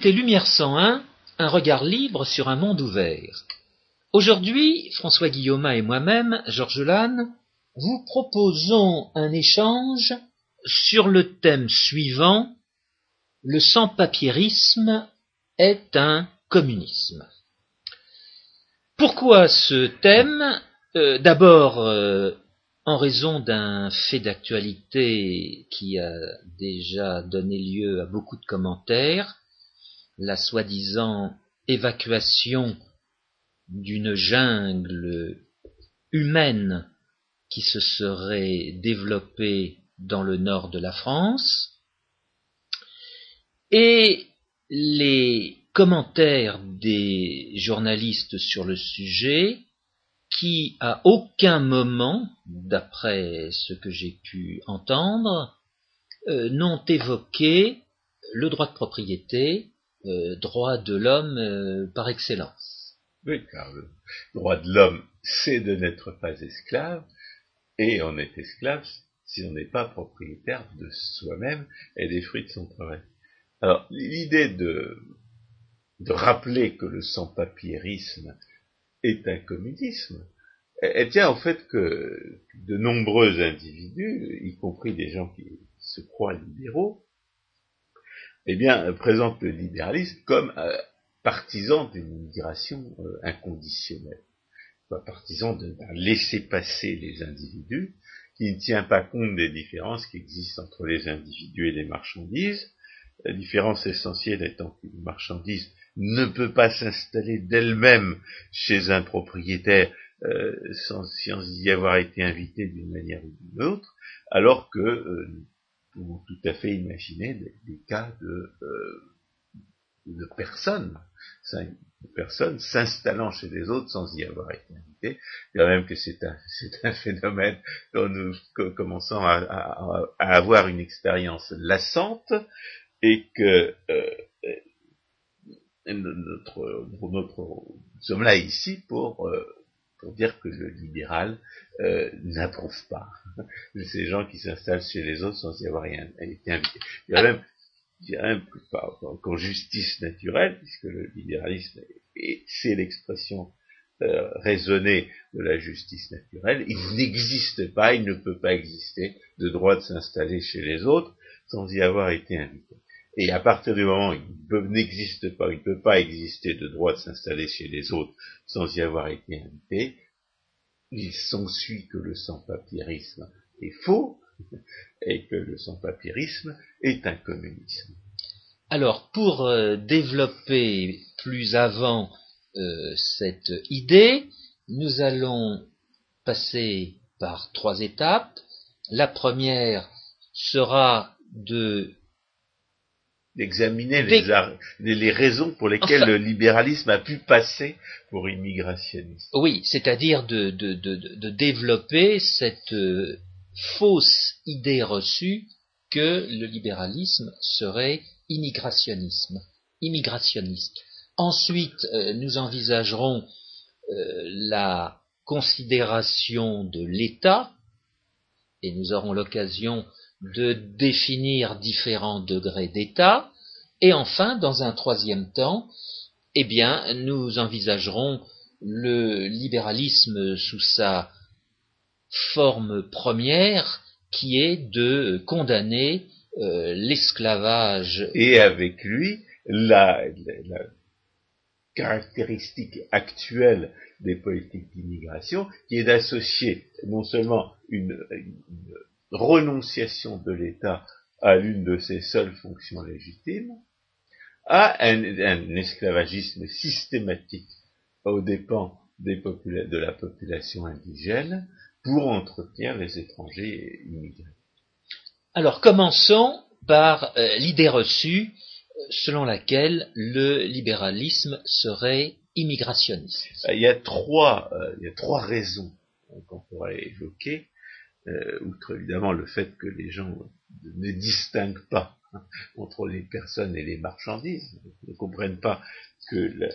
écoutez Lumière 101, un regard libre sur un monde ouvert. Aujourd'hui, François Guillaume et moi-même, Georges Lannes, vous proposons un échange sur le thème suivant Le sans-papiérisme est un communisme. Pourquoi ce thème? Euh, D'abord, euh, en raison d'un fait d'actualité qui a déjà donné lieu à beaucoup de commentaires, la soi-disant évacuation d'une jungle humaine qui se serait développée dans le nord de la France, et les commentaires des journalistes sur le sujet qui, à aucun moment, d'après ce que j'ai pu entendre, euh, n'ont évoqué le droit de propriété, euh, droit de l'homme euh, par excellence. Oui, car le droit de l'homme, c'est de n'être pas esclave, et on est esclave si on n'est pas propriétaire de soi-même et des fruits de son travail. Alors, l'idée de, rappeler que le sans-papiérisme est un communisme, elle tient au fait que de nombreux individus, y compris des gens qui se croient libéraux, eh bien, présentent le libéralisme comme euh, partisan d'une migration euh, inconditionnelle, pas partisan de, laisser passer les individus, qui ne tient pas compte des différences qui existent entre les individus et les marchandises, la différence essentielle étant qu'une marchandise ne peut pas s'installer d'elle-même chez un propriétaire euh, sans, y avoir été invité d'une manière ou d'une autre, alors que euh, pouvons tout à fait imaginer des, cas de, de personnes de personnes s'installant chez les autres sans y avoir été invité. Je dirais même que c'est un, phénomène dont nous commençons à, avoir une expérience lassante et que euh, notre, notre, nous sommes là ici pour, euh, pour dire que le libéral euh, n'approuve pas ces gens qui s'installent chez les autres sans y avoir été invités. Il y a même dirais qu'en justice naturelle, puisque le libéralisme, c'est l'expression euh, raisonnée de la justice naturelle, il n'existe pas, il ne peut pas exister de droit de s'installer chez les autres sans y avoir été invité. Et à partir du moment où il n'existe pas, il ne peut pas exister de droit de s'installer chez les autres sans y avoir été invité, il s'ensuit que le sans-papiérisme est faux, et que le sans-papirisme est un communisme. Alors, pour euh, développer plus avant euh, cette idée, nous allons passer par trois étapes. La première sera de d'examiner les, raisons pour lesquelles le libéralisme a pu passer pour immigrationniste. Oui, c'est-à-dire de, développer cette euh, fausse idée reçue que le libéralisme serait immigrationnisme, immigrationniste. Ensuite, euh, nous envisagerons euh, la considération de l'État, et nous aurons l'occasion de définir différents degrés d'État, et enfin, dans un troisième temps, eh bien, nous envisagerons le libéralisme sous sa forme première qui est de condamner euh, l'esclavage. Et avec lui, la, caractéristique actuelle des politiques d'immigration, qui est d'associer non seulement une, renonciation de l'État à l'une de ses seules fonctions légitimes, à un, esclavagisme systématique aux dépens de la population indigène, pour entretenir les étrangers immigrés. Alors commençons par euh, l'idée reçue euh, selon laquelle le libéralisme serait immigrationniste. Euh, il y a trois, il y a trois raisons qu'on pourrait évoquer, outre évidemment le fait que les gens ne distinguent pas entre les personnes et les marchandises, ne comprennent pas que la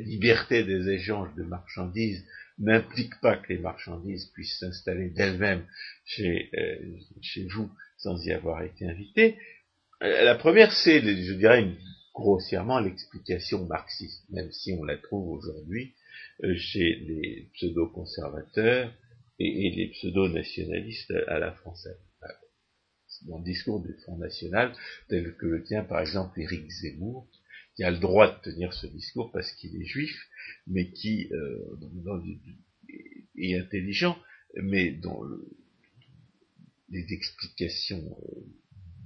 liberté des échanges de marchandises n'implique pas que les marchandises puissent s'installer d'elles-mêmes chez, euh, chez vous sans y avoir été invitées. La première, c'est, je dirais, grossièrement l'explication marxiste, même si on la trouve aujourd'hui euh, chez les pseudo-conservateurs et, les pseudo-nationalistes à la française. Dans le discours du Front National, tel que le tient par exemple Éric Zemmour, qui a le droit de tenir ce discours parce qu'il est juif, mais qui euh, est intelligent, mais dont les explications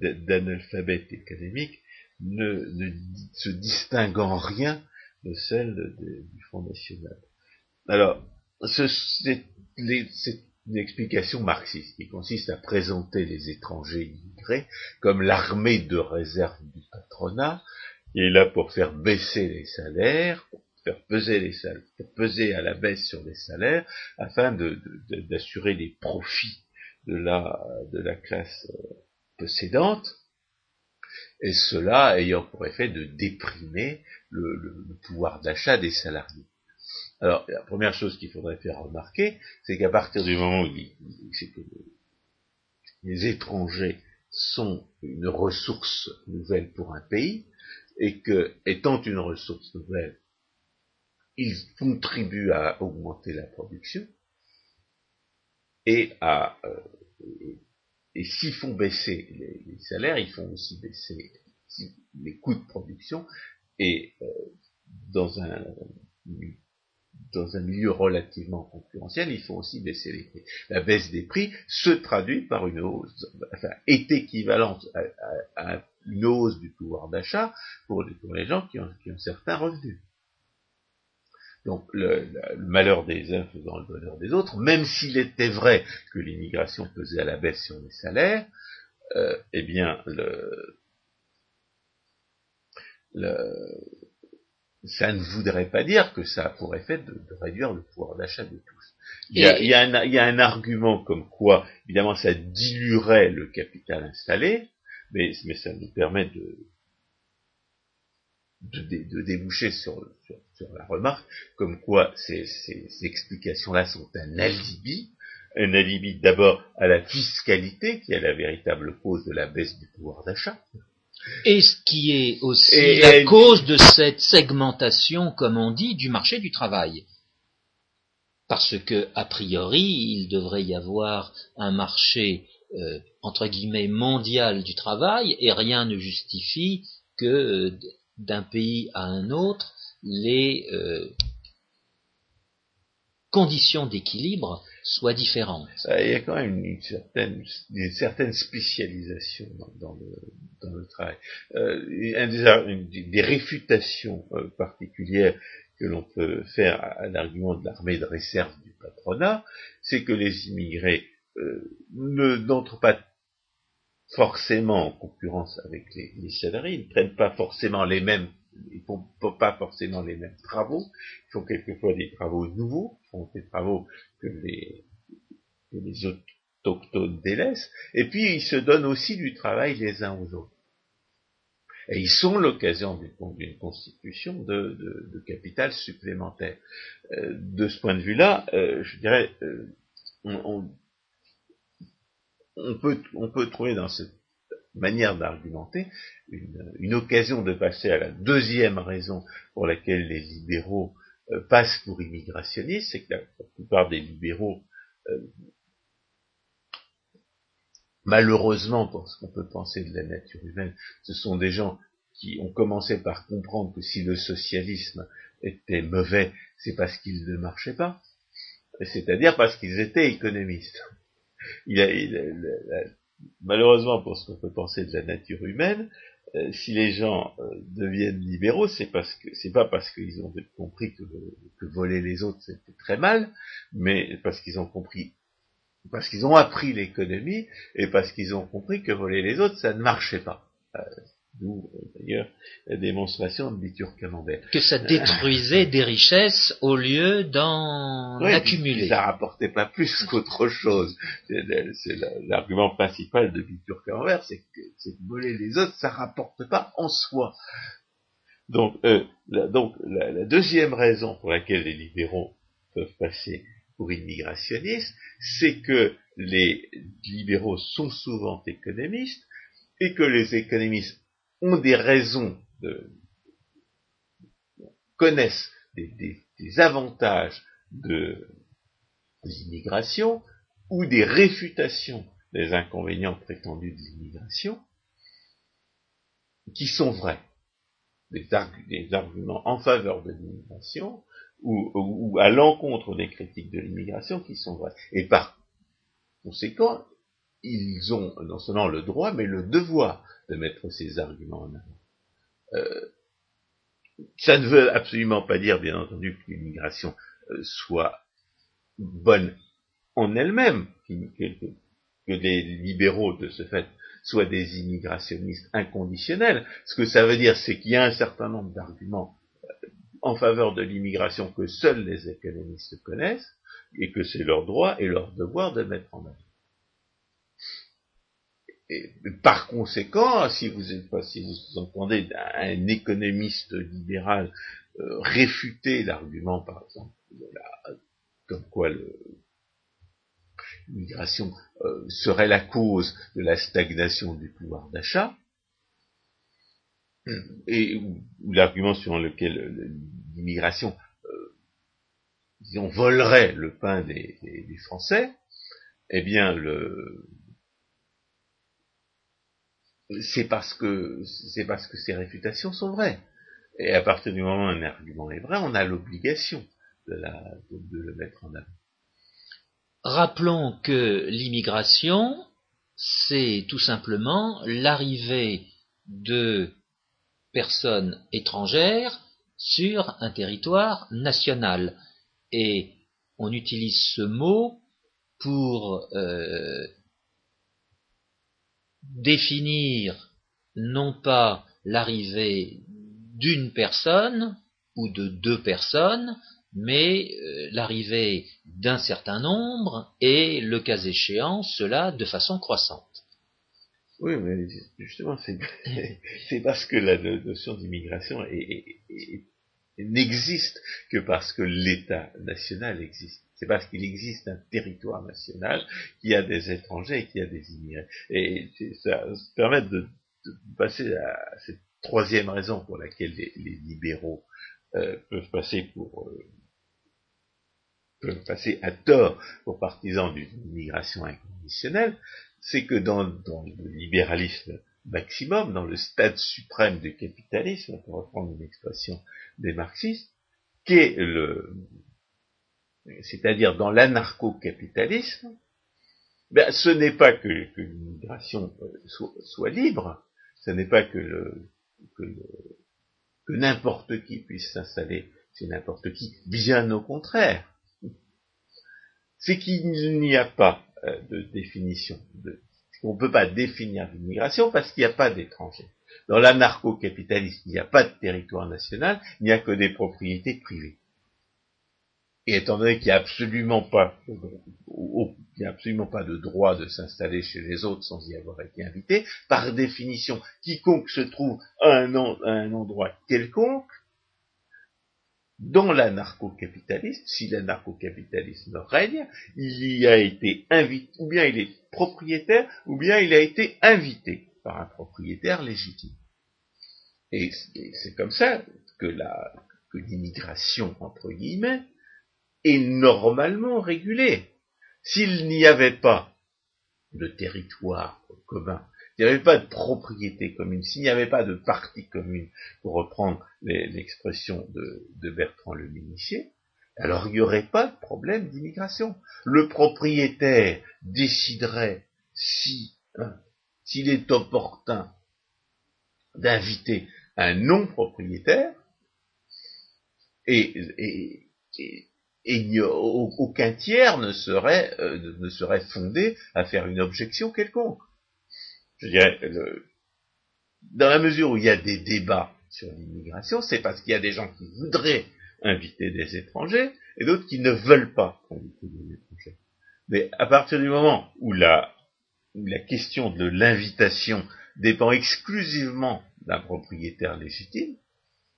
euh, d'analphabète économique ne, ne, se distingue en rien de celle du Front National. Alors, c'est une explication marxiste qui consiste à présenter les étrangers immigrés comme l'armée de réserve du patronat, qui est là pour faire baisser les salaires, faire peser les salaires, peser à la baisse sur les salaires, afin d'assurer les profits de la, de la classe euh, possédante, et cela ayant pour effet de déprimer le, pouvoir d'achat des salariés. Alors, la première chose qu'il faudrait faire remarquer, c'est qu'à partir du moment où les étrangers sont une ressource nouvelle pour un pays, et que, étant une ressource nouvelle, ils contribuent à augmenter la production, et à euh, et s'ils font baisser les, salaires, ils font aussi baisser les coûts de production, et euh, dans un dans un milieu relativement concurrentiel, il faut aussi baisser les prix. La baisse des prix se traduit par une hausse, enfin, est équivalente à, une hausse du pouvoir d'achat pour, les gens qui ont, qui ont certains revenus. Donc le, malheur des uns faisant le bonheur des autres, même s'il était vrai que l'immigration pesait à la baisse sur les salaires, euh, eh bien le, ça ne voudrait pas dire que ça a pour effet de, réduire le pouvoir d'achat de tous. Il y, a, il, y un, il y, a, un, argument comme quoi, évidemment, ça diluerait le capital installé, mais, mais ça nous permet de, de, déboucher sur, la remarque, comme quoi ces, explications-là sont un alibi, un alibi d'abord à la fiscalité, qui est la véritable cause de la baisse du pouvoir d'achat. Et ce qui est aussi la cause de cette segmentation, comme on dit, du marché du travail. Parce que, a priori, il devrait y avoir un marché, euh, entre guillemets, mondial du travail, et rien ne justifie que euh, d'un pays à un autre, les euh, conditions d'équilibre soient différentes. Il y a quand même une, certaine, une certaine, spécialisation dans, le, travail. Euh, une des, réfutations euh, particulières que l'on peut faire à, l'argument de l'armée de réserve du patronat, c'est que les immigrés ne n'entrent pas forcément en concurrence avec les, salariés, ils ne prennent pas forcément les mêmes, ils font pas forcément les mêmes travaux, ils font quelquefois des travaux nouveaux, font des travaux que les, autochtones délaissent, et puis ils se donnent aussi du travail les uns aux autres. Et ils sont l'occasion d'une constitution de, capital supplémentaire. Euh, de ce point de vue-là, euh, je dirais, euh, on peut trouver dans cette manière d'argumenter une, occasion de passer à la deuxième raison pour laquelle les libéraux euh, passent pour immigrationnistes, c'est que la, plupart des libéraux, euh, malheureusement pour ce qu'on peut penser de la nature humaine, ce sont des gens qui ont commencé par comprendre que si le socialisme était mauvais, c'est parce qu'il ne marchait pas, c'est-à-dire parce qu'ils étaient économistes. Malheureusement pour ce qu'on peut penser de la nature humaine, euh, si les gens euh, deviennent libéraux, c'est parce que c'est pas parce qu'ils ont compris que, voler les autres c'était très mal, mais parce qu'ils ont compris, parce qu'ils ont appris l'économie et parce qu'ils ont compris que voler les autres ça ne marchait pas. Euh, D'où d'ailleurs la démonstration de Bitur Camembert. Que ça détruisait des richesses au lieu d'en accumuler. Ça rapportait pas plus qu'autre chose. C'est l'argument principal de Bitur Camembert, c'est que, voler les autres, ça rapporte pas en soi. Donc, euh, la, donc la, deuxième raison pour laquelle les libéraux peuvent passer pour immigrationnistes, c'est que les libéraux sont souvent économistes, et que les économistes ont des raisons de, connaissent des, avantages de, des immigrations ou des réfutations des inconvénients prétendus de l'immigration, qui sont vrais. Des, arguments en faveur de l'immigration ou, à l'encontre des critiques de l'immigration qui sont vrais. Et par conséquent, ils ont non seulement le droit, mais le devoir de mettre ces arguments en avant. Euh, ça ne veut absolument pas dire, bien entendu, que l'immigration euh, soit bonne en elle-même, que, les libéraux, de ce fait, soient des immigrationnistes inconditionnels. Ce que ça veut dire, c'est qu'il y a un certain nombre d'arguments euh, en faveur de l'immigration que seuls les économistes connaissent, et que c'est leur droit et leur devoir de mettre en œuvre par conséquent, si vous, si vous entendez un économiste libéral euh, réfuter l'argument, par exemple, comme quoi l'immigration euh, serait la cause de la stagnation du pouvoir d'achat, et l'argument sur lequel l'immigration, euh, volerait le pain des, des Français, eh bien, le, c'est parce que c'est parce que ces réfutations sont vraies. Et à partir du moment où un argument est vrai, on a l'obligation de, le mettre en avant. Rappelons que l'immigration, c'est tout simplement l'arrivée de personnes étrangères sur un territoire national. Et on utilise ce mot pour euh, définir non pas l'arrivée d'une personne ou de deux personnes, mais euh, l'arrivée d'un certain nombre et, le cas échéant, cela de façon croissante. Oui, mais justement, c'est parce que la notion d'immigration n'existe que parce que l'État national existe c'est parce qu'il existe un territoire national qui a des étrangers et qui a des immigrés. Et ça, permet de, passer à cette troisième raison pour laquelle les, libéraux euh, peuvent passer pour euh, peuvent passer à tort pour partisans d'une immigration inconditionnelle, c'est que dans, dans, le libéralisme maximum, dans le stade suprême du capitalisme, pour reprendre une expression des marxistes, qu'est le, c'est-à-dire dans l'anarcho-capitalisme, ben, ce n'est pas que, l'immigration euh, soit, libre, ce n'est pas que, que, n'importe qui puisse s'installer c'est n'importe qui, bien au contraire. C'est qu'il n'y a pas euh, de définition. De, on ne peut pas définir l'immigration parce qu'il n'y a pas d'étrangers. Dans l'anarcho-capitalisme, il n'y a pas de territoire national, il n'y a que des propriétés privées. Et étant donné qu'il n'y a absolument pas, il absolument pas de droit de s'installer chez les autres sans y avoir été invité, par définition, quiconque se trouve à un, endroit quelconque, dans l'anarcho-capitalisme, si l'anarcho-capitalisme règne, il y a été invité, ou bien il est propriétaire, ou bien il a été invité par un propriétaire légitime. Et c'est comme ça que l'immigration, entre guillemets, est normalement régulé. S'il n'y avait pas de territoire commun, s'il n'y avait pas de propriété commune, s'il n'y avait pas de partie commune, pour reprendre l'expression de, Bertrand le Minissier, alors il n'y aurait pas de problème d'immigration. Le propriétaire déciderait si s'il est opportun d'inviter un non-propriétaire, et aucun tiers ne serait, euh, ne serait fondé à faire une objection quelconque. Je dirais, dans la mesure où il y a des débats sur l'immigration, c'est parce qu'il y a des gens qui voudraient inviter des étrangers et d'autres qui ne veulent pas inviter des étrangers. Mais à partir du moment où la, où la question de l'invitation dépend exclusivement d'un propriétaire légitime,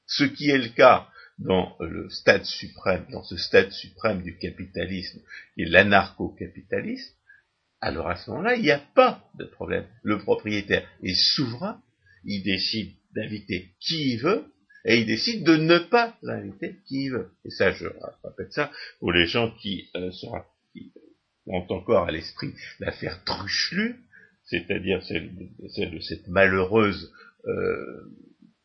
ce qui est le cas dans le stade suprême, dans ce stade suprême du capitalisme, et l'anarcho-capitalisme, alors à ce moment-là, il n'y a pas de problème. Le propriétaire est souverain, il décide d'inviter qui il veut, et il décide de ne pas inviter qui il veut. Et ça, je rappelle ça pour les gens qui, euh, ont encore à l'esprit l'affaire Truchelu, c'est-à-dire celle, de cette malheureuse euh,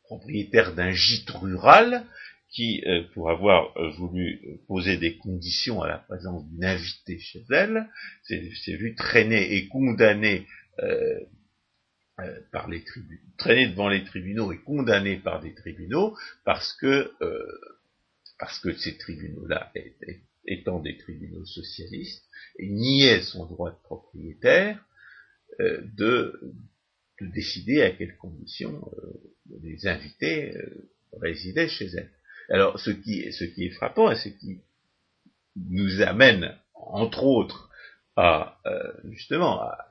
propriétaire d'un gîte rural qui, euh, pour avoir euh, voulu poser des conditions à la présence d'une invitée chez elle, s'est vu traîner et condamné par les tribunaux, traîné devant les tribunaux et condamné par des tribunaux parce que parce que ces tribunaux-là, étant des tribunaux socialistes, niaient son droit de propriétaire euh, de, décider à quelles conditions euh, les invités euh, résidaient chez elle. Alors, ce qui, ce qui est frappant et ce qui nous amène, entre autres, à justement à,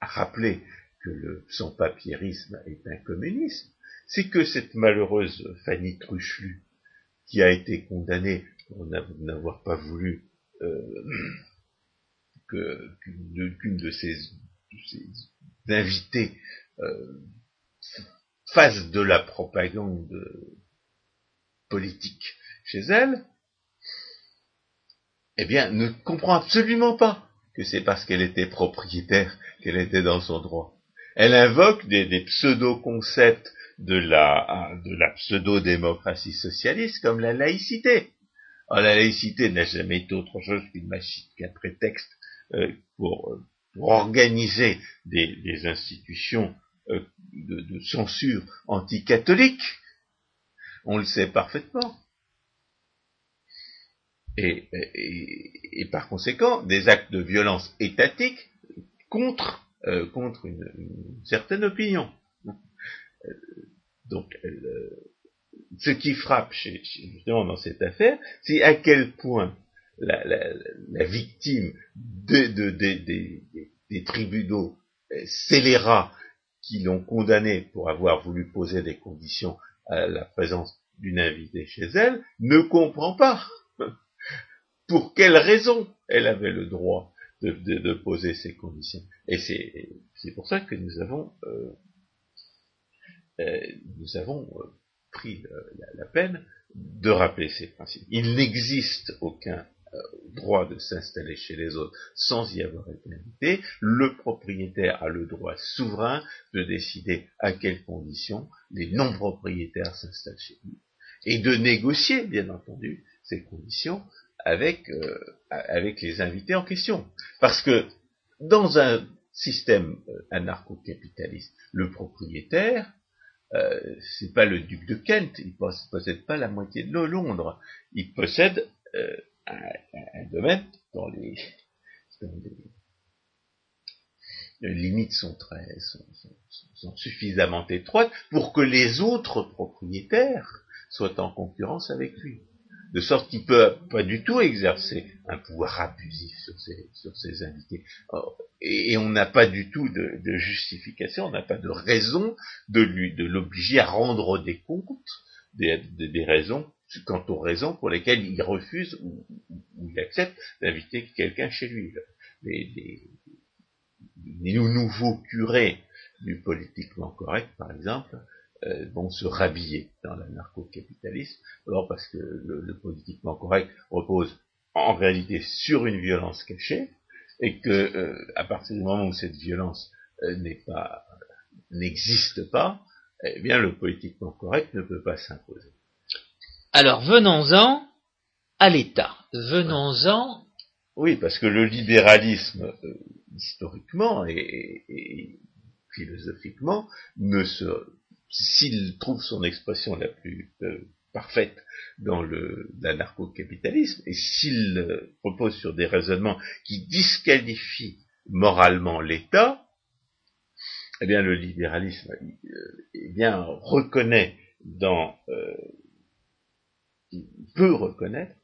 rappeler que le sans-papierisme est un communisme, c'est que cette malheureuse Fanny Truchelu, qui a été condamnée pour n'avoir pas voulu qu'une de ces, invités euh, fasse de la propagande politique chez elle, eh bien, ne comprend absolument pas que c'est parce qu'elle était propriétaire qu'elle était dans son droit. Elle invoque des, pseudo-concepts de la, de pseudo-démocratie socialiste comme la laïcité. la laïcité n'a jamais été autre chose qu'une machine, qu'un prétexte euh, pour, organiser des, institutions euh, de, censure anticatholique, on le sait parfaitement. Et, par conséquent, des actes de violence étatique contre, euh, une, certaine opinion. donc, ce qui frappe chez, justement dans cette affaire, c'est à quel point la, la, victime des tribunaux euh, scélérats qui l'ont condamné pour avoir voulu poser des conditions la présence d'une invitée chez elle, ne comprend pas pour quelle raison elle avait le droit de, poser ces conditions. Et c'est pour ça que nous avons, euh, euh, avons pris la, peine de rappeler ces principes. Il n'existe aucun euh, droit de s'installer chez les autres sans y avoir été invité, le propriétaire a le droit souverain de décider à quelles conditions les non-propriétaires s'installent chez lui et de négocier, bien entendu, ces conditions avec, euh, avec les invités en question. Parce que dans un système euh, anarcho-capitaliste, le propriétaire, euh, c'est pas le duc de Kent, il possède pas la moitié de Londres, il possède un, domaine dont les, limites sont, très, sont, suffisamment étroites pour que les autres propriétaires soient en concurrence avec lui. De sorte qu'il peut pas du tout exercer un pouvoir abusif sur ses, sur ses invités. et, on n'a pas du tout de, justification, on n'a pas de raison de lui, de l'obliger à rendre des comptes des, des raisons quant aux raisons pour lesquelles il refuse ou, il accepte d'inviter quelqu'un chez lui. Les, nouveaux curés du politiquement correct, par exemple, euh, vont se rhabiller dans l'anarcho-capitalisme, d'abord parce que le, politiquement correct repose en réalité sur une violence cachée, et que euh, à partir du moment où cette violence euh, n'existe pas, eh bien le politiquement correct ne peut pas s'imposer. Alors venons-en à l'État. Venons-en. Oui, parce que le libéralisme, euh, historiquement et, philosophiquement, ne se, s'il trouve son expression la plus euh, parfaite dans l'anarcho-capitalisme, et s'il euh, repose sur des raisonnements qui disqualifient moralement l'État, eh bien le libéralisme eh bien reconnaît dans peut reconnaître,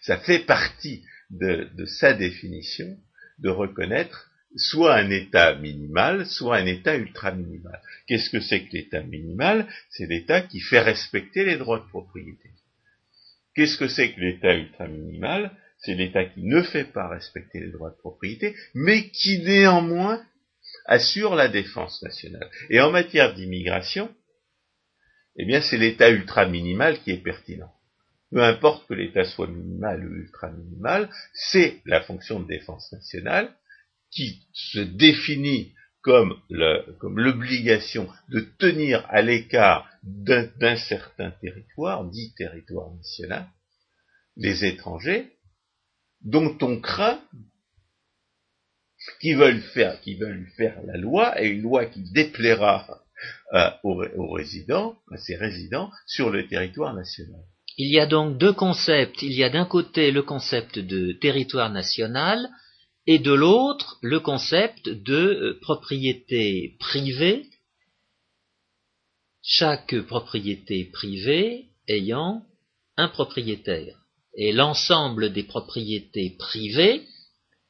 ça fait partie de, sa définition, de reconnaître soit un état minimal, soit un état ultra minimal. Qu'est-ce que c'est que l'état minimal? C'est l'état qui fait respecter les droits de propriété. Qu'est-ce que c'est que l'état ultra minimal c'est l'État qui ne fait pas respecter les droits de propriété, mais qui néanmoins assure la défense nationale. Et en matière d'immigration, eh bien, c'est l'État ultra minimal qui est pertinent. Peu importe que l'État soit minimal ou ultra minimal, c'est la fonction de défense nationale qui se définit comme l'obligation de tenir à l'écart d'un certain territoire, dit territoire national, les étrangers, dont on craint qu'ils veulent faire, qu'ils veulent faire la loi, et une loi qui déplaira euh, aux, résidents, à ses résidents, sur le territoire national. Il y a donc deux concepts. Il y a d'un côté le concept de territoire national et de l'autre le concept de euh, propriété privée, chaque propriété privée ayant un propriétaire. Et l'ensemble des propriétés privées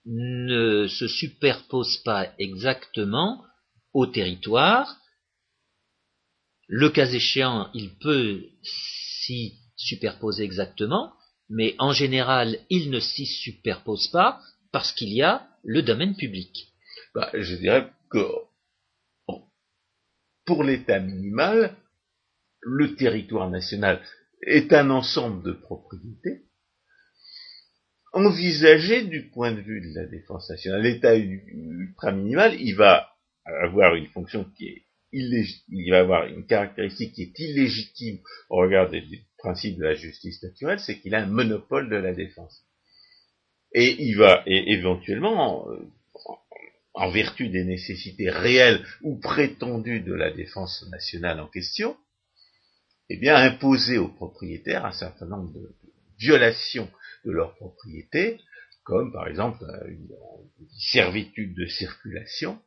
ne se superpose pas exactement au territoire. Le cas échéant, il peut s'y superposer exactement, mais en général, il ne s'y superpose pas parce qu'il y a le domaine public. Bah, je dirais que pour l'État minimal, le territoire national est un ensemble de propriétés envisagé du point de vue de la défense nationale. L'État ultra minimal, il va avoir une fonction qui est il va avoir une caractéristique qui est illégitime au regard des, principes de la justice naturelle, c'est qu'il a un monopole de la défense. Et il va, éventuellement, en vertu des nécessités réelles ou prétendues de la défense nationale en question, eh bien, imposer aux propriétaires un certain nombre de violations de leur propriété, comme par exemple une, servitude de circulation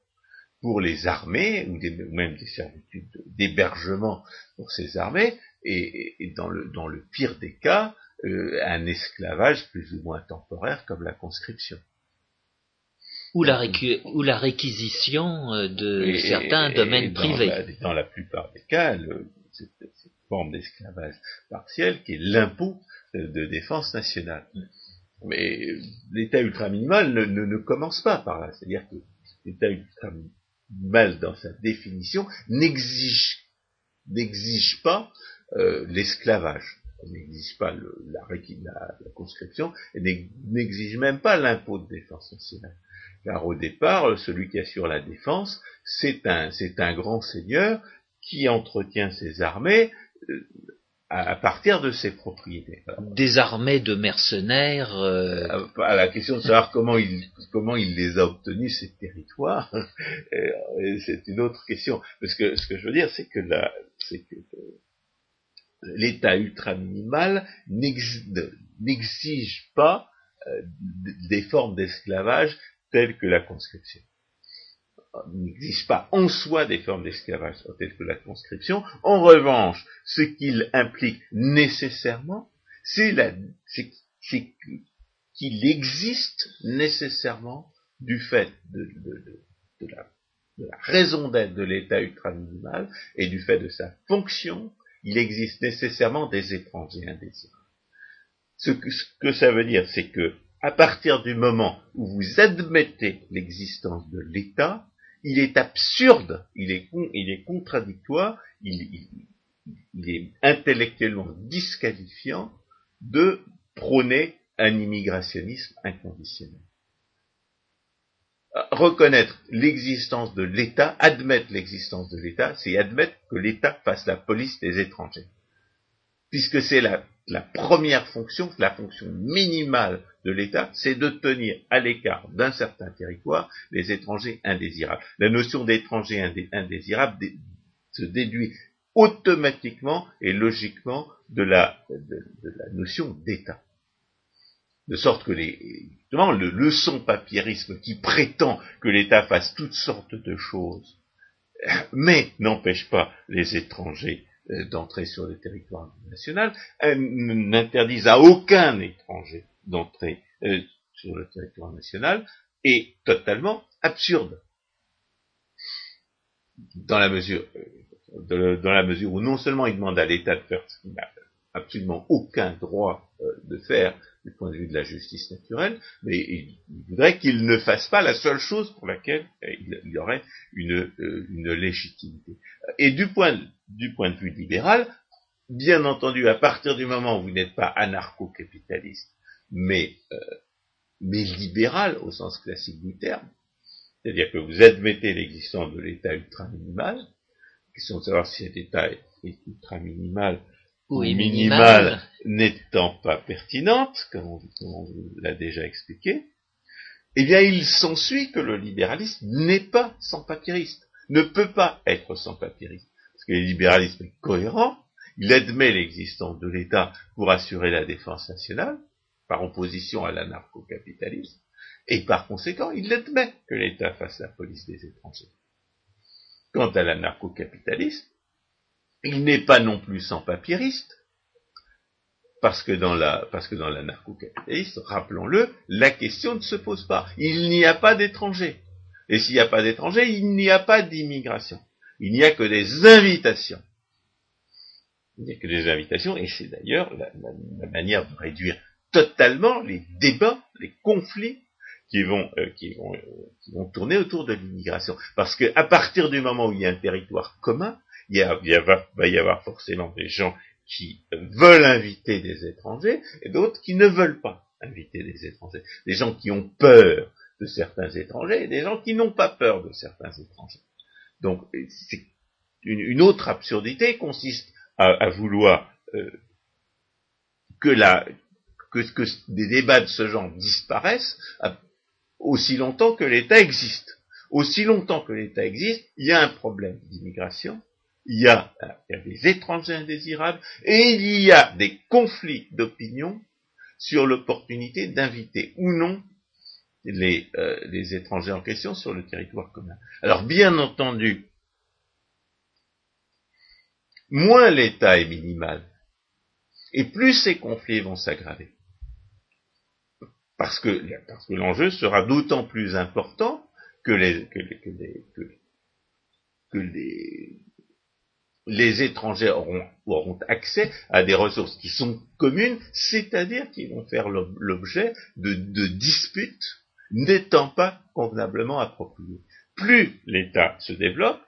pour les armées, ou, même des servitudes d'hébergement pour ces armées, et, dans, le, dans, le, pire des cas, euh, un esclavage plus ou moins temporaire comme la conscription. Ou la, ou la réquisition euh, de certains domaines privés. dans la plupart des cas, cette, forme d'esclavage partiel qui est l'impôt de défense nationale. Mais l'État ultraminimal ne, ne, ne, commence pas par là. C'est-à-dire que l'État ultraminimal, dans sa définition, n'exige n'exige pas euh, l'esclavage, n'exige pas la, la, conscription, et n'exige même pas l'impôt de défense nationale. Car au départ, celui qui assure la défense, c'est un, c'est un grand seigneur qui entretient ses armées euh, à, partir de ses propriétés. Des armées de mercenaires. Euh... À, la question de savoir comment il comment il les a obtenus ces territoires, c'est une autre question. Parce que ce que je veux dire, c'est que là, c'est que l'État ultra minimal n'exige pas euh, des formes d'esclavage telles que la conscription n'exige pas en soi des formes d'esclavage telles que la conscription. En revanche, ce qu'il implique nécessairement, c'est qu'il existe nécessairement du fait de, la, raison d'être de l'État ultraminimal et du fait de sa fonction, il existe nécessairement des étrangers indésirables. Ce que, ce que ça veut dire, c'est que à partir du moment où vous admettez l'existence de l'État, il est absurde, il est, contradictoire, il, il, est intellectuellement disqualifiant de prôner un immigrationnisme inconditionnel. Reconnaître l'existence de l'État, admettre l'existence de l'État, c'est admettre que l'État fasse la police des étrangers. Puisque c'est la première fonction, la fonction minimale de l'État, c'est de tenir à l'écart d'un certain territoire les étrangers indésirables. La notion d'étranger indésirable se déduit automatiquement et logiquement de la, notion d'État. De sorte que les, justement, le leçon papierisme qui prétend que l'État fasse toutes sortes de choses, mais n'empêche pas les étrangers d'entrer sur le territoire national, n'interdisent à aucun étranger d'entrer euh, sur le territoire national, est totalement absurde. Dans la mesure, euh, dans la mesure où non seulement il demande à l'État de faire ce qu'il n'a absolument aucun droit de faire du point de vue de la justice naturelle, mais il, voudrait qu'il ne fasse pas la seule chose pour laquelle il, y aurait une, une, légitimité. Et du point, du point de vue libéral, bien entendu, à partir du moment où vous n'êtes pas anarcho-capitaliste, mais, euh, mais libéral au sens classique du terme, c'est-à-dire que vous admettez l'existence de l'état ultra-minimal, question de savoir si cet état est, ultra minimal ou minimal, n'étant pas pertinente, comme on, vous l'a déjà expliqué, eh bien il s'ensuit que le libéralisme n'est pas sans papyriste, ne peut pas être sans papyriste, parce que le libéralisme est cohérent, il admet l'existence de l'État pour assurer la défense nationale, par opposition à l'anarcho-capitalisme, et par conséquent, il admet que l'État fasse la police des étrangers. Quant à l'anarcho-capitalisme, il n'est pas non plus sans papyriste, parce que dans la, parce que dans l'anarcho-capitalisme, rappelons-le, la question ne se pose pas. Il n'y a pas d'étrangers. Et s'il n'y a pas d'étrangers, il n'y a pas d'immigration. Il n'y a que des invitations. Il n'y a que des invitations, et c'est d'ailleurs la, manière de réduire totalement les débats, les conflits qui vont, euh, qui vont, euh, qui vont tourner autour de l'immigration. Parce qu'à partir du moment où il y a un territoire commun, il, y a, va y avoir forcément des gens qui veulent inviter des étrangers et d'autres qui ne veulent pas inviter des étrangers. Des gens qui ont peur de certains étrangers et des gens qui n'ont pas peur de certains étrangers. Donc, c'est une, autre absurdité consiste à, vouloir euh, que, la, que, des débats de ce genre disparaissent aussi longtemps que l'État existe. Aussi longtemps que l'État existe, il y a un problème d'immigration, il y, a, des étrangers indésirables, et il y a des conflits d'opinion sur l'opportunité d'inviter ou non les, euh, les, étrangers en question sur le territoire commun. Alors bien entendu, moins l'État est minimal, et plus ces conflits vont s'aggraver. Parce que, parce que l'enjeu sera d'autant plus important que les, que les, que les, les étrangers auront, auront, accès à des ressources qui sont communes, c'est-à-dire qui vont faire l'objet de, de disputes n'étant pas convenablement appropriées. Plus l'État se développe,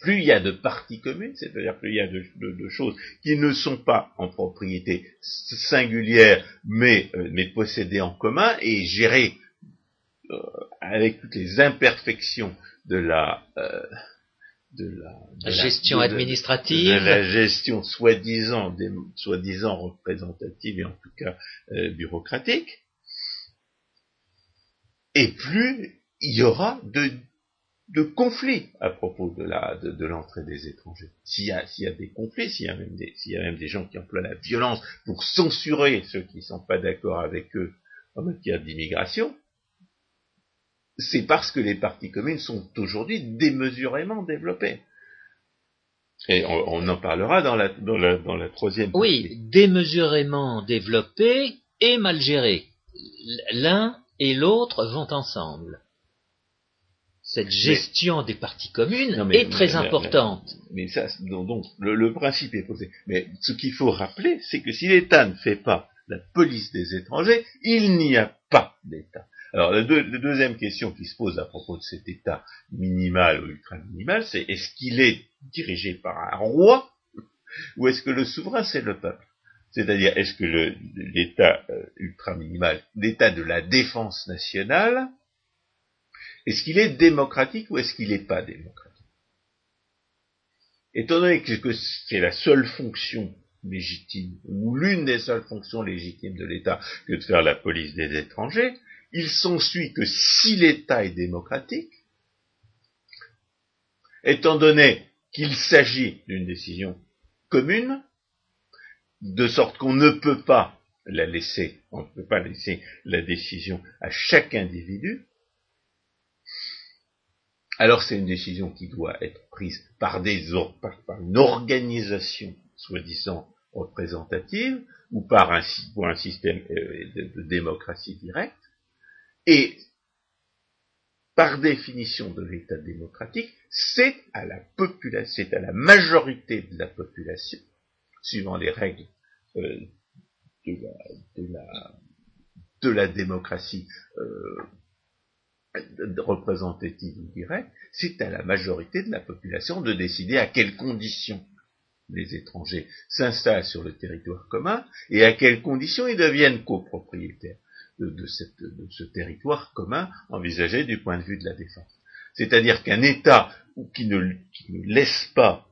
plus il y a de parties communes, c'est-à-dire plus il y a de, choses qui ne sont pas en propriété singulière, mais, euh, mais possédées en commun et gérées euh, avec toutes les imperfections de la, euh, de la, gestion administrative, de, la gestion soi-disant, soi-disant représentative et en tout cas bureaucratique, et plus il y aura de de conflits à propos de la de, l'entrée des étrangers. S'il y a s'il y a des conflits, s'il y a même des s'il y a même des gens qui emploient la violence pour censurer ceux qui ne sont pas d'accord avec eux en matière d'immigration, c'est parce que les partis communes sont aujourd'hui démesurément développées. Et on, en parlera dans la, dans la, dans la troisième partie. Oui, démesurément développées et mal gérées. L'un et l'autre vont ensemble cette gestion des parties communes est très importante. Mais, ça, donc, le, principe est posé. Mais ce qu'il faut rappeler, c'est que si l'État ne fait pas la police des étrangers, il n'y a pas d'État. Alors, la, deuxième question qui se pose à propos de cet État minimal ou ultra-minimal, c'est est-ce qu'il est dirigé par un roi ou est-ce que le souverain, c'est le peuple? C'est-à-dire, est-ce que l'État euh, ultra-minimal, l'État de la défense nationale, est-ce qu'il est démocratique ou est-ce qu'il n'est pas démocratique? Étant donné que c'est la seule fonction légitime, ou l'une des seules fonctions légitimes de l'État que de faire la police des étrangers, il s'ensuit que si l'État est démocratique, étant donné qu'il s'agit d'une décision commune, de sorte qu'on ne peut pas la laisser, on ne peut pas laisser la décision à chaque individu, alors c'est une décision qui doit être prise par, des, par, une organisation soi-disant représentative ou par un, système euh, de, démocratie directe. Et par définition de l'État démocratique, c'est à la population, c'est à la majorité de la population, suivant les règles euh, de la, démocratie euh, représentative ou directe, c'est à la majorité de la population de décider à quelles conditions les étrangers s'installent sur le territoire commun et à quelles conditions ils deviennent copropriétaires de, ce territoire commun envisagé du point de vue de la défense. C'est-à-dire qu'un État qui ne, laisse pas,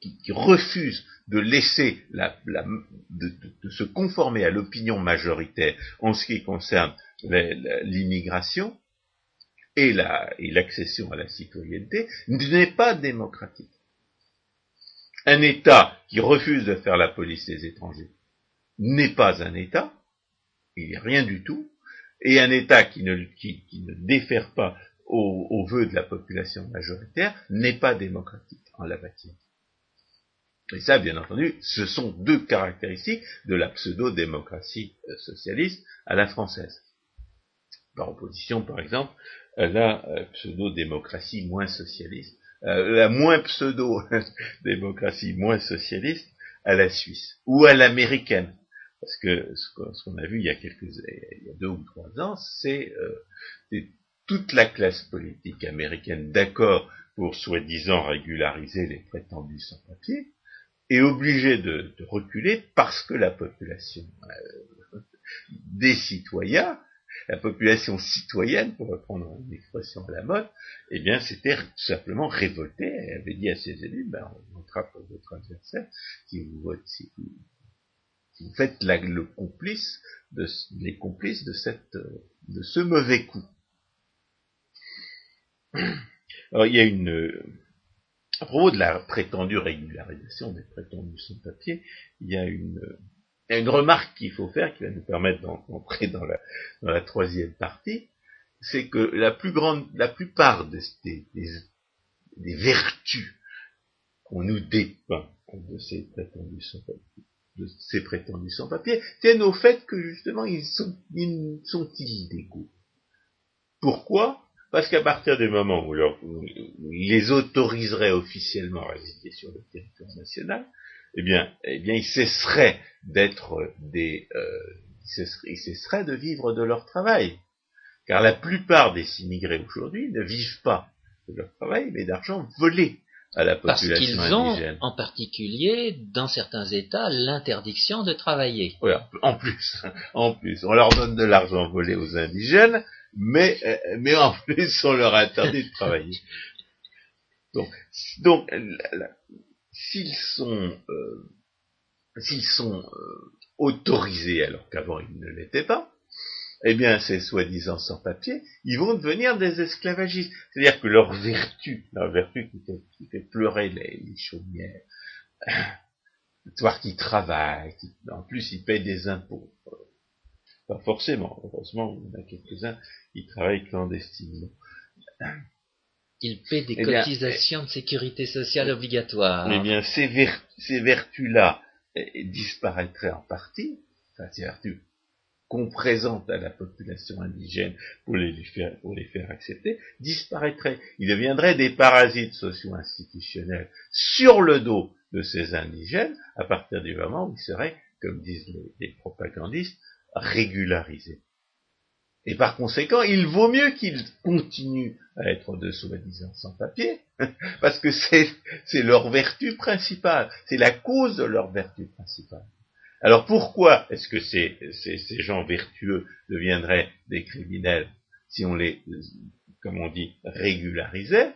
qui, refuse de laisser de, se conformer à l'opinion majoritaire en ce qui concerne l'immigration et l'accession à la citoyenneté, n'est pas démocratique. Un État qui refuse de faire la police des étrangers n'est pas un État, il n'est rien du tout, et un État qui ne, défère pas aux, vœux de la population majoritaire n'est pas démocratique en la matière. Et ça, bien entendu, ce sont deux caractéristiques de la pseudo-démocratie euh, socialiste à la française. Par opposition, par exemple, à la euh, pseudo-démocratie moins socialiste, euh, la moins pseudo-démocratie moins socialiste à la Suisse, ou à l'américaine. Parce que ce qu'on a vu il y a quelques, il y a deux ou trois ans, c'est euh, toute la classe politique américaine d'accord pour soi-disant régulariser les prétendus sans-papier, est obligée de, reculer parce que la population euh, des citoyens, la population citoyenne, pour reprendre une expression à la mode, eh bien, c'était tout simplement révoltée. Elle avait dit à ses élus, ben, on votera pour votre adversaire si vous, votez, si vous vous faites le complice de, les complices de, cette, de ce mauvais coup. Alors il y a une, à propos de la prétendue régularisation des prétendus sans-papier, il y a une, une remarque qu'il faut faire qui va nous permettre d'entrer dans la, dans la troisième partie, c'est que la plus grande, la plupart des, des, des vertus qu'on nous dépeint de ces prétendus sans-papier de ces prétendus sans-papiers tiennent au fait que justement ils sont, ils sont illégaux. Pourquoi? Parce qu'à partir du moment où, ils les autoriserait officiellement à résider sur le territoire national, eh bien, eh bien, ils cesseraient d'être des, euh, ils cesseraient de vivre de leur travail. Car la plupart des immigrés aujourd'hui ne vivent pas de leur travail, mais d'argent volé à la population Parce qu'ils ont, en particulier, dans certains États, l'interdiction de travailler. Oui, en plus, en plus, on leur donne de l'argent volé aux indigènes, mais, euh, mais en plus, on leur interdit de travailler. Donc, donc s'ils sont, euh, s'ils sont euh, autorisés alors qu'avant ils ne l'étaient pas, eh bien, ces soi-disant sans-papiers, ils vont devenir des esclavagistes. C'est-à-dire que leur vertu, leur vertu qui fait, pleurer les, chaumières, voir qu'ils travaillent, en plus ils payent des impôts. Pas forcément, heureusement, il y en a quelques-uns qui travaillent clandestinement. Ils paient des eh cotisations de sécurité sociale obligatoires. Eh bien, ces, vertus-là eh, disparaîtraient en partie, enfin, ces vertus qu'on présente à la population indigène pour les, faire, accepter, disparaîtraient. Ils deviendraient des parasites socio-institutionnels sur le dos de ces indigènes à partir du moment où ils seraient, comme disent les, propagandistes, régularisés. Et par conséquent, il vaut mieux qu'ils continuent à être de soi-disant sans-papier, parce que c'est leur vertu principale, c'est la cause de leur vertu principale. Alors pourquoi est-ce que ces, gens vertueux deviendraient des criminels si on les, comme on dit, régularisait?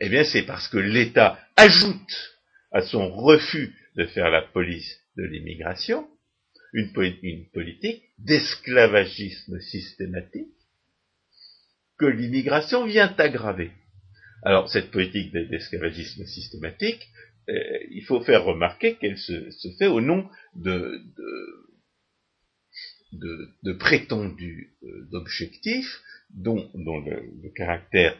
Eh bien c'est parce que l'État ajoute à son refus de faire la police de l'immigration une politique d'esclavagisme systématique que l'immigration vient aggraver. Alors cette politique d'esclavagisme systématique, euh, il faut faire remarquer qu'elle se, fait au nom de, prétendus euh, d'objectifs dont, le, caractère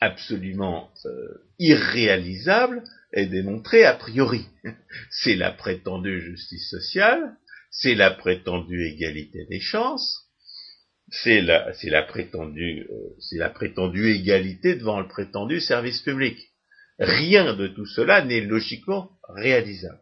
absolument euh, irréalisable est démontré a priori. C'est la prétendue justice sociale, c'est la prétendue égalité des chances, c'est la prétendue égalité devant le prétendu service public. Rien de tout cela n'est logiquement réalisable.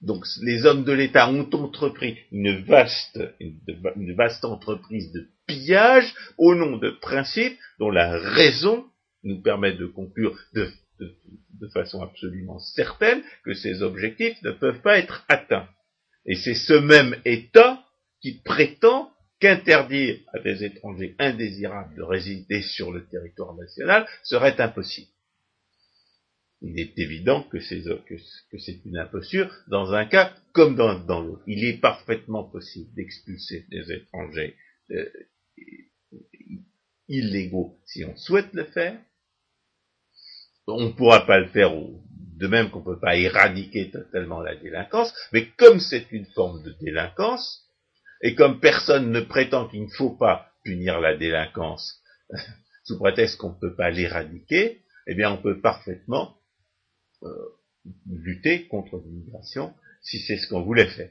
Donc les hommes de l'État ont entrepris une vaste, une, vaste entreprise de pillage au nom de principes dont la raison nous permet de conclure de, de façon absolument certaine que ces objectifs ne peuvent pas être atteints. Et c'est ce même État qui prétend qu'interdire à des étrangers indésirables de résider sur le territoire national serait impossible il est évident que c'est, une imposture dans un cas comme dans, l'autre. Il est parfaitement possible d'expulser des étrangers euh, illégaux si on souhaite le faire. On ne pourra pas le faire de même qu'on ne peut pas éradiquer totalement la délinquance, mais comme c'est une forme de délinquance, et comme personne ne prétend qu'il ne faut pas punir la délinquance sous prétexte qu'on ne peut pas l'éradiquer, eh bien on peut parfaitement euh, lutter contre l'immigration si c'est ce qu'on voulait faire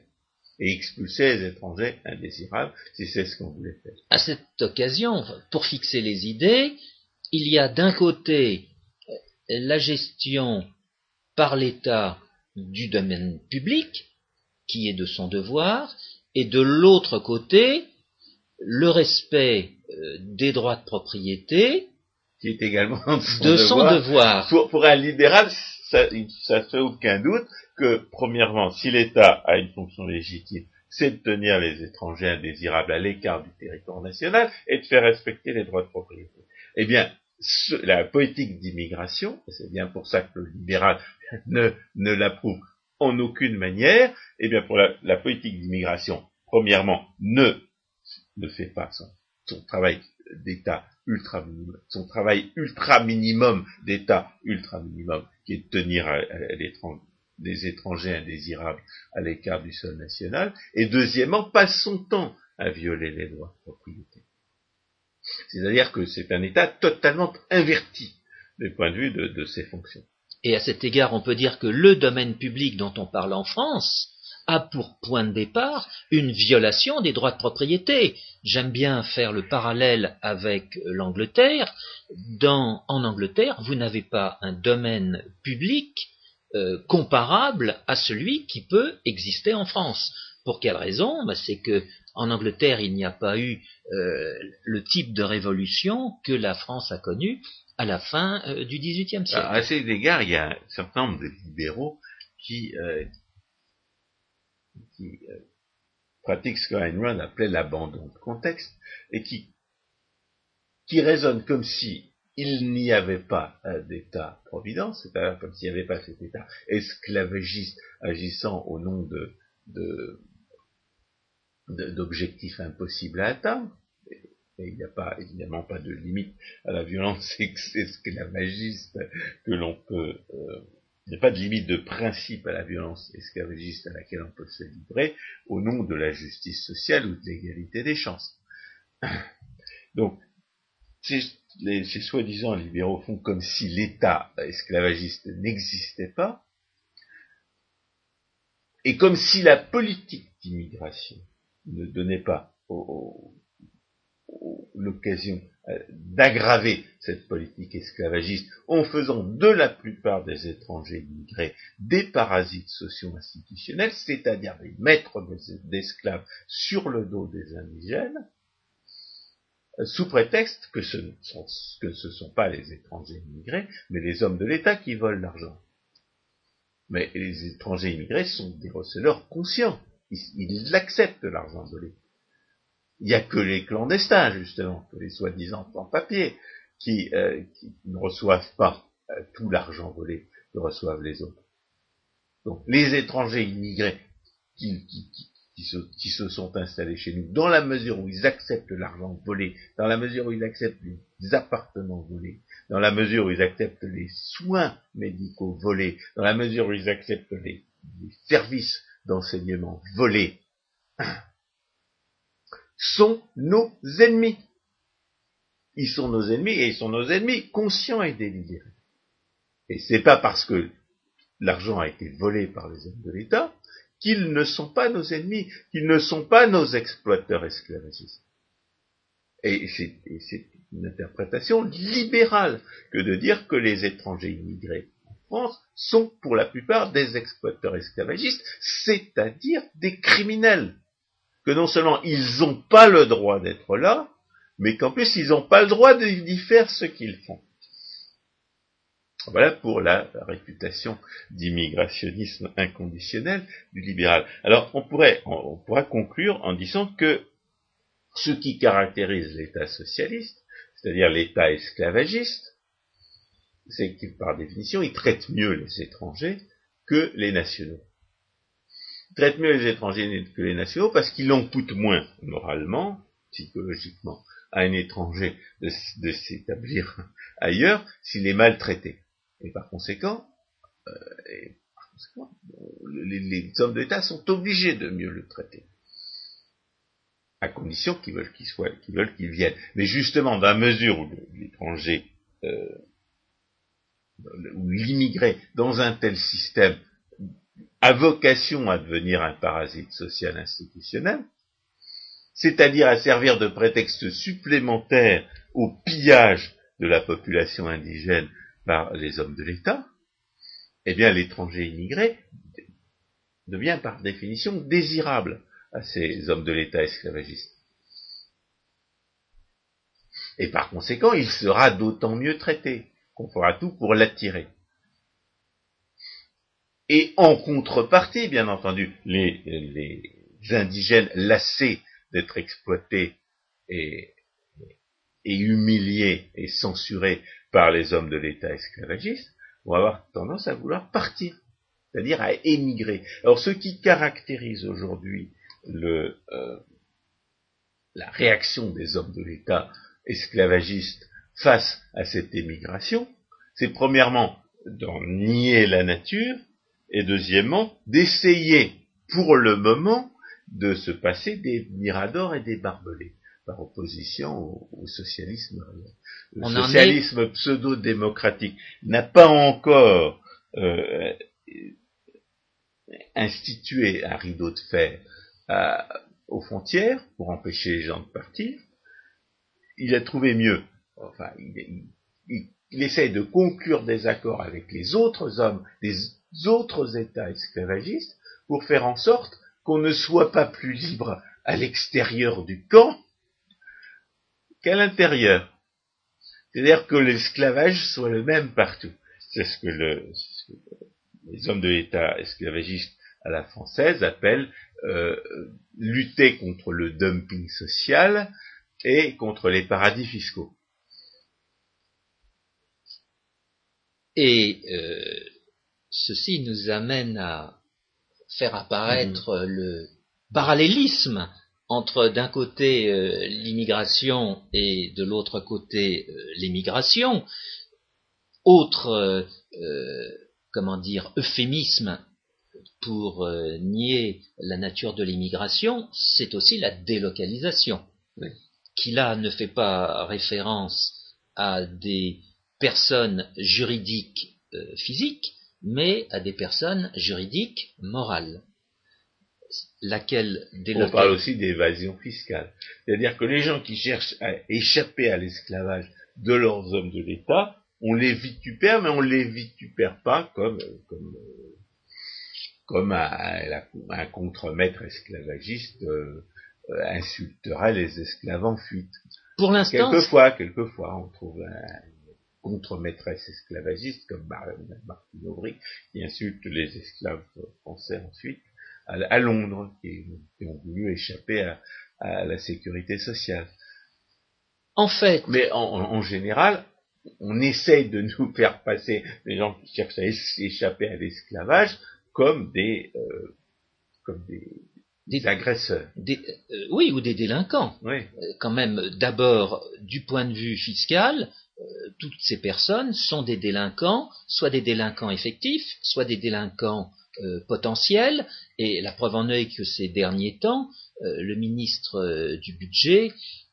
et expulser les étrangers indésirables si c'est ce qu'on voulait faire. À cette occasion, pour fixer les idées, il y a d'un côté la gestion par l'État du domaine public, qui est de son devoir, et de l'autre côté, le respect euh, des droits de propriété, qui est également de son, devoir. pour, un libéral, ça ne fait aucun doute que, premièrement, si l'État a une fonction légitime, c'est de tenir les étrangers indésirables à l'écart du territoire national et de faire respecter les droits de propriété. Eh bien, la politique d'immigration, c'est bien pour ça que le libéral ne, l'approuve en aucune manière, eh bien pour la, politique d'immigration, premièrement, ne, ne fait pas son travail d'État ultra minimum, son travail ultra minimum d'État ultra minimum, qui est de tenir des étrangers indésirables à l'écart du sol national, et deuxièmement, passe son temps à violer les droits de propriété. C'est-à-dire que c'est un État totalement inverti du point de vue de ses fonctions. Et à cet égard, on peut dire que le domaine public dont on parle en France a pour point de départ une violation des droits de propriété. J'aime bien faire le parallèle avec l'Angleterre. en Angleterre, vous n'avez pas un domaine public euh, comparable à celui qui peut exister en France. Pour quelle raison? Bah, C'est que en Angleterre, il n'y a pas eu euh, le type de révolution que la France a connu à la fin euh, du XVIIIe siècle. à cet égard, il y a un certain nombre de libéraux qui, qui euh, pratique ce qu'Ayn appelait l'abandon de contexte, et qui, qui raisonne comme si il n'y avait pas d'État-providence, c'est-à-dire comme s'il n'y avait pas cet État esclavagiste agissant au nom de, d'objectifs impossibles à atteindre. Et il n'y a pas, évidemment pas de limite à la violence esclavagiste que l'on peut euh, il n'y a pas de limite de principe à la violence esclavagiste à laquelle on peut se livrer au nom de la justice sociale ou de l'égalité des chances. Donc, ces, soi-disant libéraux font comme si l'État esclavagiste n'existait pas, et comme si la politique d'immigration ne donnait pas l'occasion euh, d'aggraver cette politique esclavagiste en faisant de la plupart des étrangers immigrés des parasites socio-institutionnels, c'est-à-dire des maîtres d'esclaves sur le dos des indigènes, euh, sous prétexte que ce ne sont, pas les étrangers immigrés, mais les hommes de l'État qui volent l'argent. Mais les étrangers immigrés sont des receleurs conscients. Ils, ils acceptent l'argent volé. Il n'y a que les clandestins, justement, que les soi-disant sans-papiers, qui, euh, ne reçoivent pas euh, tout l'argent volé que reçoivent les autres. Donc, les étrangers immigrés qui, qui, se, sont installés chez nous, dans la mesure où ils acceptent l'argent volé, dans la mesure où ils acceptent les appartements volés, dans la mesure où ils acceptent les soins médicaux volés, dans la mesure où ils acceptent les services d'enseignement volés, sont nos ennemis. Ils sont nos ennemis et ils sont nos ennemis conscients et délibérés. Et c'est pas parce que l'argent a été volé par les hommes de l'État qu'ils ne sont pas nos ennemis, qu'ils ne sont pas nos exploiteurs esclavagistes. Et c'est une interprétation libérale que de dire que les étrangers immigrés en France sont pour la plupart des exploiteurs esclavagistes, c'est-à-dire des criminels, que non seulement ils n'ont pas le droit d'être là, mais qu'en plus ils n'ont pas le droit d'y faire ce qu'ils font. Voilà pour la réputation d'immigrationnisme inconditionnel du libéral. Alors on pourrait, on pourra conclure en disant que ce qui caractérise l'État socialiste, c'est-à-dire l'État esclavagiste, c'est qu'il, par définition, il traite mieux les étrangers que les nationaux. Traite mieux les étrangers que les nationaux parce qu'il en coûte moins moralement, psychologiquement, à un étranger de, s'établir ailleurs s'il est maltraité. Et par conséquent, euh, les, les, hommes d'État sont obligés de mieux le traiter à condition qu'ils veulent qu'il soit, qu'ils veulent qu'il vienne. Mais justement, dans la mesure où l'étranger euh, ou l'immigré dans un tel système a vocation à devenir un parasite social institutionnel, c'est-à-dire à servir de prétexte supplémentaire au pillage de la population indigène par les hommes de l'État, eh bien l'étranger immigré devient par définition désirable à ces hommes de l'État esclavagistes. Et par conséquent, il sera d'autant mieux traité qu'on fera tout pour l'attirer. Et en contrepartie, bien entendu, les, indigènes lassés d'être exploités et, et humiliés et censurés par les hommes de l'État esclavagiste vont avoir tendance à vouloir partir, c'est-à-dire à émigrer. Alors ce qui caractérise aujourd'hui le, euh, la réaction des hommes de l'État esclavagistes face à cette émigration, c'est premièrement d'en nier la nature, et deuxièmement d'essayer pour le moment de se passer des miradors et des barbelés, par opposition au, socialisme. Le socialisme pseudo-démocratique n'a pas encore euh, institué un rideau de fer aux frontières pour empêcher les gens de partir. Il a trouvé mieux. Enfin, il, il, essaie de conclure des accords avec les autres hommes, les autres États esclavagistes, pour faire en sorte qu'on ne soit pas plus libre à l'extérieur du camp qu'à l'intérieur. C'est-à-dire que l'esclavage soit le même partout. C'est ce que, le, ce que les hommes de l'État esclavagiste à la française appellent euh, lutter contre le dumping social et contre les paradis fiscaux. Et euh, ceci nous amène à faire apparaître mhm. le parallélisme entre d'un côté euh, l'immigration et de l'autre côté l'émigration. Autre, comment dire, euphémisme pour euh, nier la nature de l'immigration, c'est aussi la délocalisation, qui là ne fait pas référence à des personnes juridiques euh, physiques, mais à des personnes juridiques morales. Laquelle On parle aussi d'évasion fiscale. C'est-à-dire que les gens qui cherchent à échapper à l'esclavage de leurs hommes de l'État, on les vitupère, mais on les vitupère pas comme, comme euh, comme un, contremaître esclavagiste euh, euh, insulterait les esclaves en fuite. Pour l'instant, quelquefois, quelquefois, on trouve un contremaîtresse esclavagiste comme Martine Aubry qui insulte les esclaves français ensuite à, Londres qui, ont voulu échapper à, la sécurité sociale. En fait, mais en, général, on essaye de nous faire passer les gens qui cherchent à échapper à l'esclavage comme des, euh, comme des, agresseurs. Des, euh, oui, ou des délinquants. Oui. Euh, quand même, d'abord, du point de vue fiscal, toutes ces personnes sont des délinquants, soit des délinquants effectifs, soit des délinquants potentiels. Et la preuve en est que ces derniers temps, le ministre du budget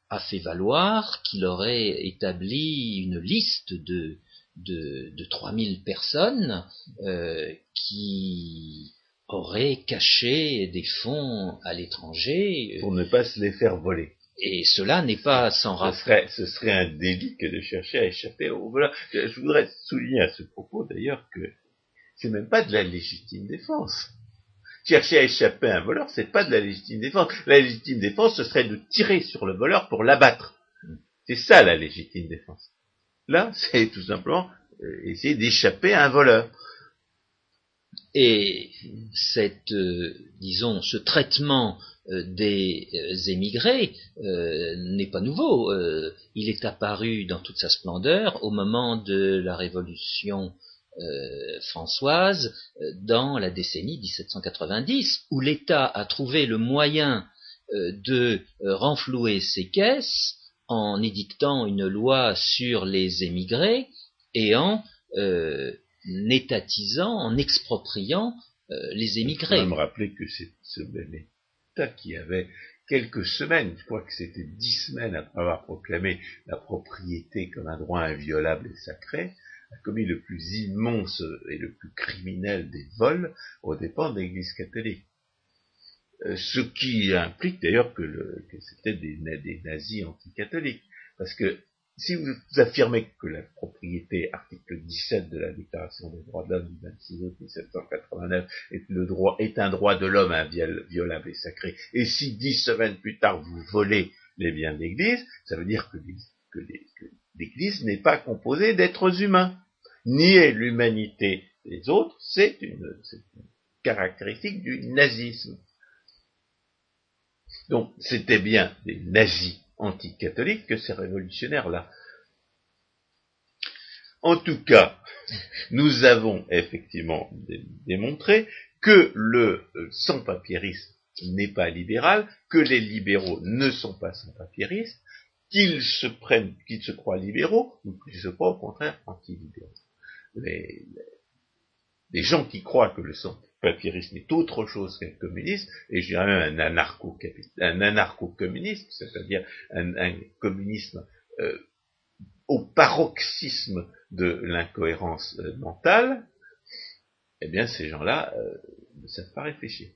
a fait valoir qu'il aurait établi une liste de de, de 3000 personnes euh, qui auraient caché des fonds à l'étranger. Pour ne pas se les faire voler. Et cela n'est pas sans rapport. Ce serait un délit que de chercher à échapper au voleur. Je voudrais souligner à ce propos d'ailleurs que c'est même pas de la légitime défense. Chercher à échapper à un voleur, c'est pas de la légitime défense. La légitime défense, ce serait de tirer sur le voleur pour l'abattre. C'est ça la légitime défense. Là, c'est tout simplement euh, essayer d'échapper à un voleur. Et cette, euh, disons, ce traitement euh, des émigrés n'est pas nouveau. il est apparu dans toute sa splendeur au moment de la Révolution françoise dans la décennie 1790, où l'État a trouvé le moyen de renflouer ses caisses en édictant une loi sur les émigrés et en euh, étatisant, en expropriant euh, les émigrés. Je me rappeler que c'est ce même État qui avait quelques semaines, je crois que c'était dix semaines après avoir proclamé la propriété comme un droit inviolable et sacré, a commis le plus immense et le plus criminel des vols aux dépens de l'Église catholique. Euh, ce qui implique d'ailleurs que, c'était des, des nazis anticatholiques. Parce que si vous affirmez que la propriété, article 17 de la Déclaration des droits de l'homme du 26 août 1789, est, le droit, est un droit de l'homme inviolable et sacré, et si dix semaines plus tard vous volez les biens de l'Église, ça veut dire que l'Église n'est pas composée d'êtres humains. Nier l'humanité des autres, c'est une, une caractéristique du nazisme. Donc, c'était bien des nazis anticatholiques que ces révolutionnaires-là. En tout cas, nous avons effectivement démontré que le euh, sans-papierisme n'est pas libéral, que les libéraux ne sont pas sans-papieristes, qu'ils se prennent, qu'ils se croient libéraux, ou qu'ils se croient au contraire anti-libéraux. Les, gens qui croient que le sans papyrisme est autre chose qu'un communiste, et je dirais même un anarcho-communiste, c'est-à-dire un, communisme euh, au paroxysme de l'incohérence euh, mentale, eh bien ces gens-là euh, ne savent pas réfléchir.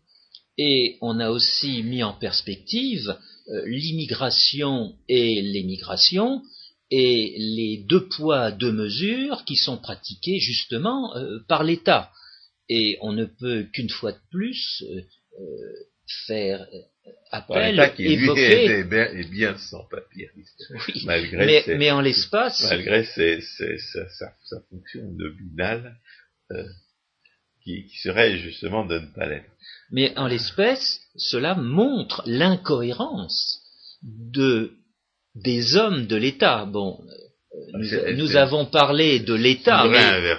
Et on a aussi mis en perspective l'immigration et l'émigration, et les deux poids, deux mesures qui sont pratiqués justement par l'État et on ne peut qu'une fois de plus euh, euh faire euh, appel, à évoquer... Est bien, est bien sans papier, oui, malgré mais, mais en l'espace... Malgré ses, ses, sa, sa, sa, fonction nominale, euh, qui, qui, serait justement de ne pas l'être. Mais en l'espèce, cela montre l'incohérence de des hommes de l'État. Bon, euh, nous, nous avons parlé de l'État, mais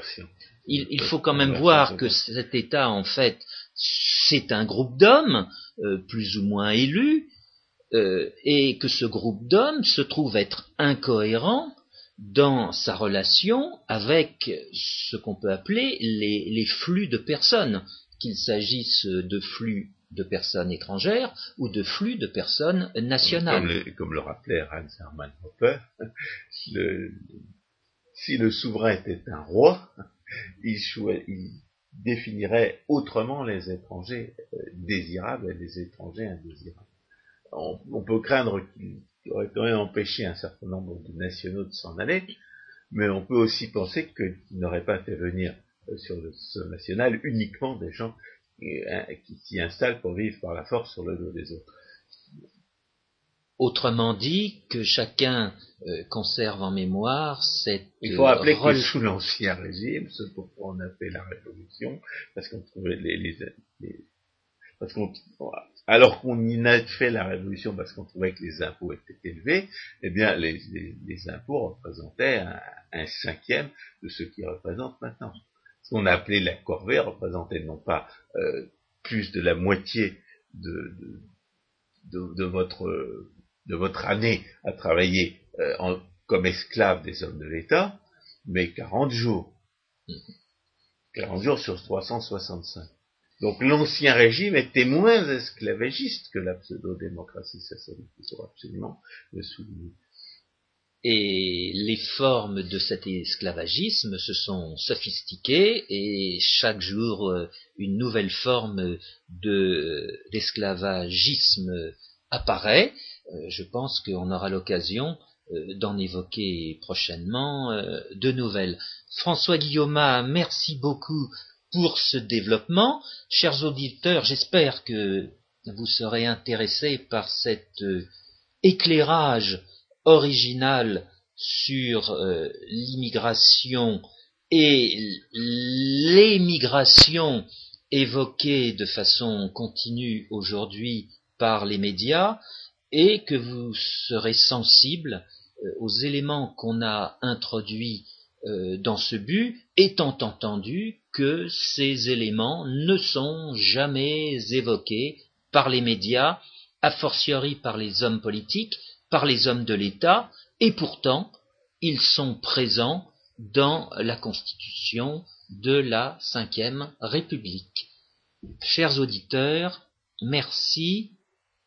il, faut quand même voir que cet État, en fait, c'est un groupe d'hommes, euh, plus ou moins élus, euh, et que ce groupe d'hommes se trouve être incohérent dans sa relation avec ce qu'on peut appeler les, flux de personnes, qu'il s'agisse de flux de personnes étrangères ou de flux de personnes nationales. Comme, le, rappelait Hans Hermann Hoppe, si le souverain était un roi, il, définirait autrement les étrangers euh, désirables et les étrangers indésirables. On, peut craindre qu'il aurait quand empêché un certain nombre de nationaux de s'en aller, mais on peut aussi penser qu'il n'aurait pas fait venir euh, sur le sol national uniquement des gens euh, qui s'y installent pour vivre par la force sur le dos des autres. Autrement dit, que chacun euh, conserve en mémoire cette. Il faut rappeler que sous l'Ancien Régime, ce pourquoi on a fait la Révolution, parce qu'on trouvait les, les, parce qu'on, alors qu'on y a fait la Révolution parce qu'on trouvait que les impôts étaient élevés, eh bien, les, les impôts représentaient un, cinquième de ce qu'ils représentent maintenant. Ce qu'on a appelé la corvée représentait non pas euh, plus de la moitié de, de, de votre de votre année à travailler euh, comme esclave des hommes de l'État, mais 40 jours. 40 jours sur 365. Donc l'ancien régime était moins esclavagiste que la pseudo-démocratie socialiste. Il faut absolument le souligner. Et les formes de cet esclavagisme se sont sophistiquées et chaque jour euh, une nouvelle forme d'esclavagisme apparaît euh, je pense qu'on aura l'occasion euh, d'en évoquer prochainement euh, de nouvelles. François Guillaume, merci beaucoup pour ce développement. Chers auditeurs, j'espère que vous serez intéressés par cet euh, éclairage original sur euh, l'immigration et l'émigration évoquée de façon continue aujourd'hui par les médias et que vous serez sensible euh, aux éléments qu'on a introduits euh, dans ce but, étant entendu que ces éléments ne sont jamais évoqués par les médias, a fortiori par les hommes politiques, par les hommes de l'État, et pourtant ils sont présents dans la Constitution de la Ve République. Chers auditeurs, merci,